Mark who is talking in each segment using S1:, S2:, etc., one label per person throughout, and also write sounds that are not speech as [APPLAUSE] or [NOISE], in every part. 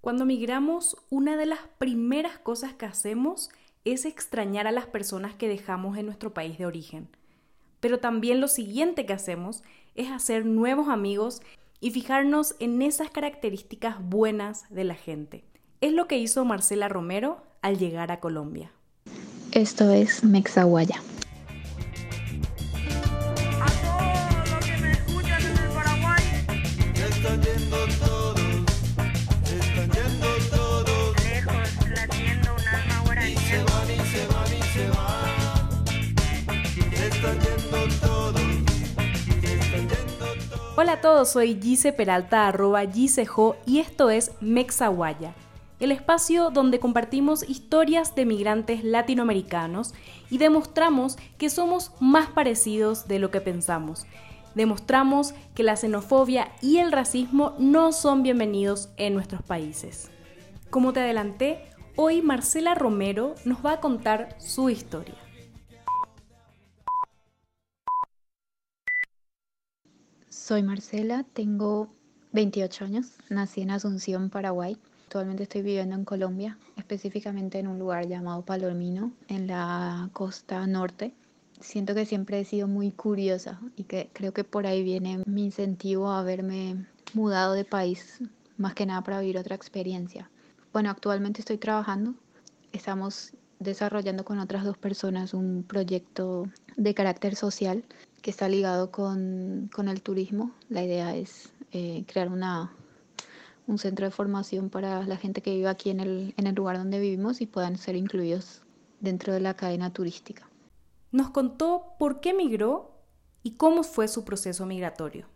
S1: Cuando migramos, una de las primeras cosas que hacemos es extrañar a las personas que dejamos en nuestro país de origen. Pero también lo siguiente que hacemos es hacer nuevos amigos y fijarnos en esas características buenas de la gente. Es lo que hizo Marcela Romero al llegar a Colombia.
S2: Esto es Mexaguaya.
S1: Hola a todos, soy Gise Peralta, arroba Gisejo, y esto es Mexaguaya, el espacio donde compartimos historias de migrantes latinoamericanos y demostramos que somos más parecidos de lo que pensamos. Demostramos que la xenofobia y el racismo no son bienvenidos en nuestros países. Como te adelanté, hoy Marcela Romero nos va a contar su historia.
S2: Soy Marcela, tengo 28 años, nací en Asunción, Paraguay. Actualmente estoy viviendo en Colombia, específicamente en un lugar llamado Palomino, en la costa norte. Siento que siempre he sido muy curiosa y que creo que por ahí viene mi incentivo a haberme mudado de país, más que nada para vivir otra experiencia. Bueno, actualmente estoy trabajando, estamos desarrollando con otras dos personas un proyecto de carácter social que está ligado con, el turismo. La idea es eh, crear una, un centro de formación para la gente que vive aquí en el, en el lugar donde vivimos y puedan ser incluidos dentro de la cadena turística.
S1: Nos contó por qué migró y cómo fue su proceso migratorio.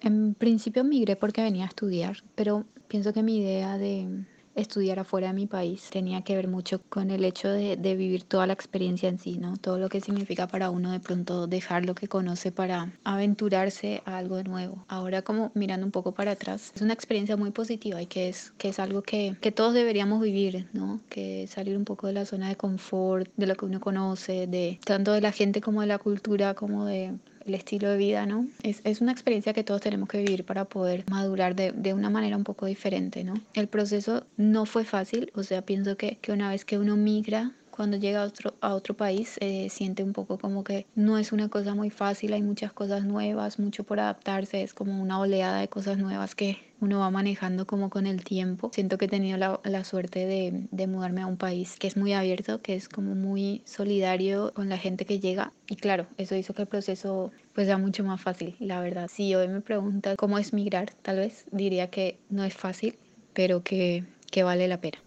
S2: En principio migré porque venía a estudiar, pero pienso que mi idea de, estudiar afuera de mi país tenía que ver mucho con el hecho de, vivir toda la experiencia en sí, ¿no? Todo lo que significa para uno de pronto dejar lo que conoce para aventurarse a algo nuevo. Ahora como mirando un poco para atrás, es una experiencia muy positiva y que es, que es algo que, que todos deberíamos vivir, ¿no? Que salir un poco de la zona de confort, de lo que uno conoce, de tanto de la gente como de la cultura, como de el estilo de vida, ¿no? Es, es, una experiencia que todos tenemos que vivir para poder madurar de, de, una manera un poco diferente, ¿no? El proceso no fue fácil, o sea, pienso que, que una vez que uno migra, cuando llega a otro, a otro país eh, siente un poco como que no es una cosa muy fácil, hay muchas cosas nuevas, mucho por adaptarse, es como una oleada de cosas nuevas que uno va manejando como con el tiempo. Siento que he tenido la, la suerte de, de, mudarme a un país que es muy abierto, que es como muy solidario con la gente que llega y claro, eso hizo que el proceso pues sea mucho más fácil, la verdad. Si hoy me pregunta cómo es migrar, tal vez diría que no es fácil, pero que, que vale la pena.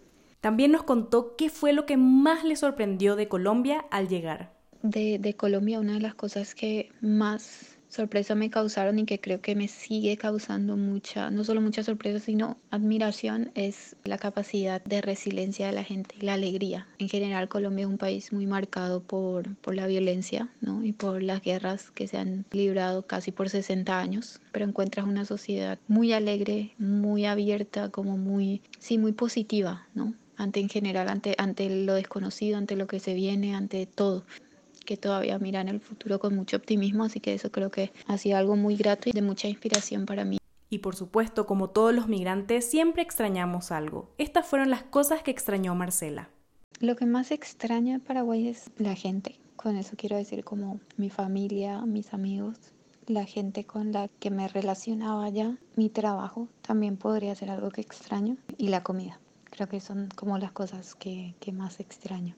S1: También nos contó qué fue lo que más le sorprendió de Colombia al llegar.
S2: De, Colombia, una de las cosas que más sorpresa me causaron y que creo que me sigue causando mucha, no solo mucha sorpresa, sino admiración, es la capacidad de resiliencia de la gente y la alegría. En general, Colombia es un país muy marcado por, por la violencia ¿no? y por las guerras que se han librado casi por 60 años, pero encuentras una sociedad muy alegre, muy abierta, como muy, sí, muy positiva, ¿no? Ante en general, ante, ante lo desconocido, ante lo que se viene, ante todo que todavía miran el futuro con mucho optimismo, así que eso creo que ha sido algo muy grato y de mucha inspiración para mí.
S1: Y por supuesto, como todos los migrantes, siempre extrañamos algo. Estas fueron las cosas que extrañó Marcela.
S2: Lo que más extraña de Paraguay es la gente. Con eso quiero decir como mi familia, mis amigos, la gente con la que me relacionaba ya, mi trabajo también podría ser algo que extraño y la comida. Creo que son como las cosas que, que más extraño.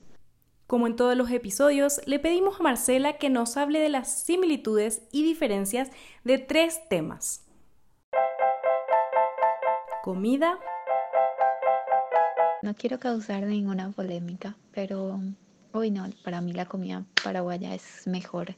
S1: Como en todos los episodios, le pedimos a Marcela que nos hable de las similitudes y diferencias de tres temas. Comida.
S2: No quiero causar ninguna polémica, pero hoy no, para mí la comida paraguaya es mejor.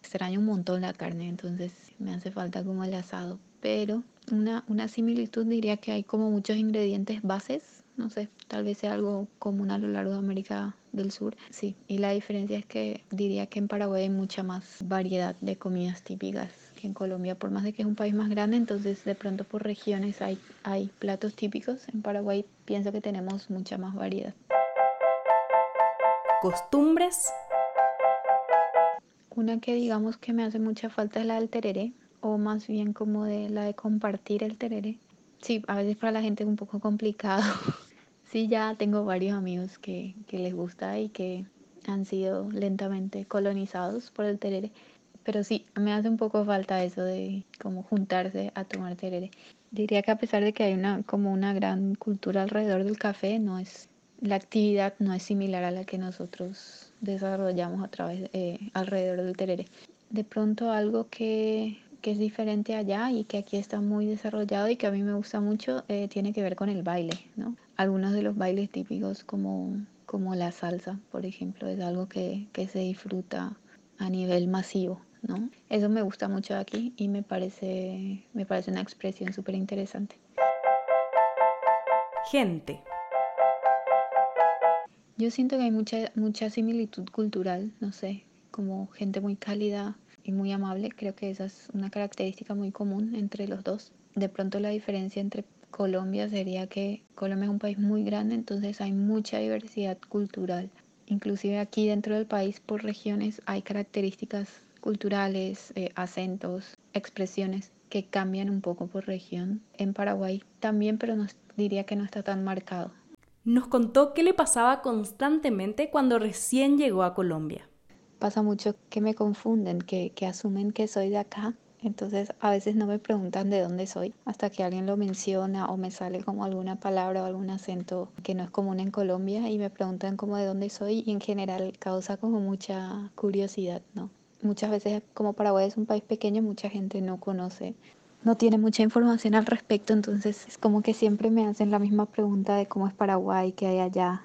S2: Extraño un montón la carne, entonces me hace falta como el asado. Pero una, una similitud diría que hay como muchos ingredientes bases no sé, tal vez sea algo común a lo largo de América del Sur. Sí, y la diferencia es que diría que en Paraguay hay mucha más variedad de comidas típicas que en Colombia, por más de que es un país más grande, entonces de pronto por regiones hay, hay platos típicos. En Paraguay pienso que tenemos mucha más variedad.
S1: Costumbres.
S2: Una que digamos que me hace mucha falta es la del tereré, o más bien como de la de compartir el tereré sí, a veces para la gente es un poco complicado. [LAUGHS] sí, ya tengo varios amigos que, les gusta y que han sido lentamente colonizados por el terere. Pero sí, me hace un poco falta eso de como juntarse a tomar terere. Diría que a pesar de que hay una como una gran cultura alrededor del café, no es la actividad no es similar a la que nosotros desarrollamos a través eh, alrededor del terere. De pronto algo que, que, es diferente allá y que aquí está muy desarrollado y que a mí me gusta mucho eh, tiene que ver con el baile, ¿no? Algunos de los bailes típicos como, como la salsa, por ejemplo, es algo que, que se disfruta a nivel masivo. ¿no? Eso me gusta mucho aquí y me parece, me parece una expresión súper interesante.
S1: Gente.
S2: Yo siento que hay mucha, mucha similitud cultural, no sé, como gente muy cálida y muy amable. Creo que esa es una característica muy común entre los dos. De pronto la diferencia entre Colombia sería que Colombia es un país muy grande, entonces hay mucha diversidad cultural. Inclusive aquí dentro del país por regiones hay características culturales, eh, acentos, expresiones que cambian un poco por región. En Paraguay también, pero no, diría que no está tan marcado
S1: nos contó qué le pasaba constantemente cuando recién llegó a Colombia.
S2: Pasa mucho que me confunden, que, que asumen que soy de acá entonces a veces no me preguntan de dónde soy hasta que alguien lo menciona o me sale como alguna palabra o algún acento que no es común en Colombia y me preguntan como de dónde soy y en general causa como mucha curiosidad, ¿no? Muchas veces como Paraguay es un país pequeño, mucha gente no conoce no tiene mucha información al respecto, entonces es como que siempre me hacen la misma pregunta de cómo es Paraguay, qué hay allá.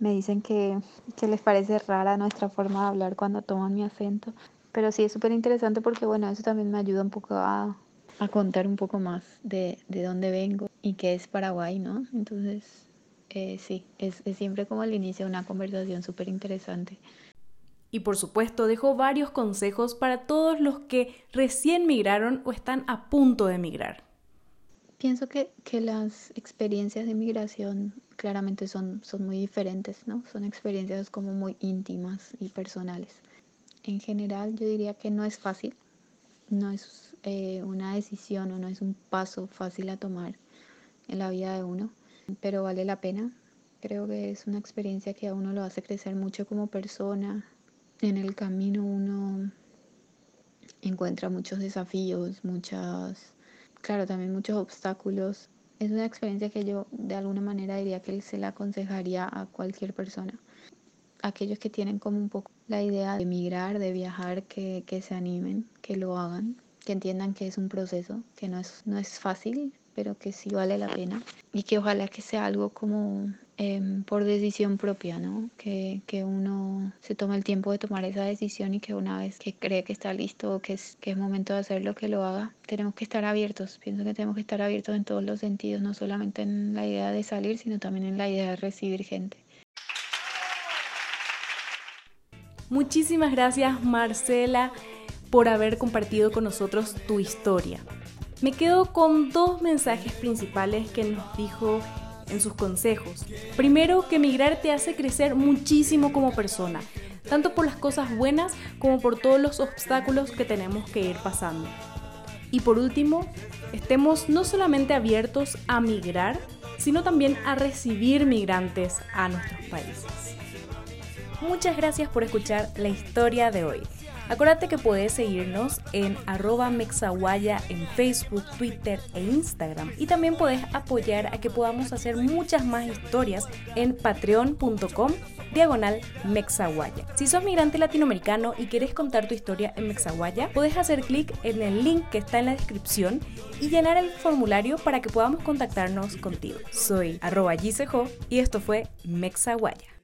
S2: Me dicen que, que les parece rara nuestra forma de hablar cuando toman mi acento, pero sí es súper interesante porque bueno, eso también me ayuda un poco a, a contar un poco más de, de, dónde vengo y qué es Paraguay, ¿no? Entonces, eh, sí, es, es siempre como el inicio de una conversación súper interesante.
S1: Y por supuesto dejó varios consejos para todos los que recién migraron o están a punto de migrar.
S2: Pienso que, que las experiencias de migración claramente son, son muy diferentes, ¿no? Son experiencias como muy íntimas y personales. En general yo diría que no es fácil, no es eh, una decisión o no es un paso fácil a tomar en la vida de uno, pero vale la pena. Creo que es una experiencia que a uno lo hace crecer mucho como persona, en el camino uno encuentra muchos desafíos, muchas, claro, también muchos obstáculos. Es una experiencia que yo de alguna manera diría que se la aconsejaría a cualquier persona. Aquellos que tienen como un poco la idea de emigrar, de viajar, que, que se animen, que lo hagan, que entiendan que es un proceso, que no es, no es fácil, pero que sí vale la pena y que ojalá que sea algo como Em, por decisión propia, ¿no? Que, que, uno se tome el tiempo de tomar esa decisión y que una vez que cree que está listo o que es, que es momento de hacerlo, que lo haga. Tenemos que estar abiertos, pienso que tenemos que estar abiertos en todos los sentidos, no solamente en la idea de salir, sino también en la idea de recibir gente.
S1: Muchísimas gracias Marcela por haber compartido con nosotros tu historia. Me quedo con dos mensajes principales que nos dijo en sus consejos. Primero, que emigrar te hace crecer muchísimo como persona, tanto por las cosas buenas como por todos los obstáculos que tenemos que ir pasando. Y por último, estemos no solamente abiertos a migrar, sino también a recibir migrantes a nuestros países. Muchas gracias por escuchar la historia de hoy. Acuérdate que puedes seguirnos en arroba mexaguaya en Facebook, Twitter e Instagram. Y también puedes apoyar a que podamos hacer muchas más historias en patreon.com diagonal Mexaguaya. Si sos migrante latinoamericano y quieres contar tu historia en Mexaguaya, puedes hacer clic en el link que está en la descripción y llenar el formulario para que podamos contactarnos contigo. Soy arroba y esto fue Mexaguaya.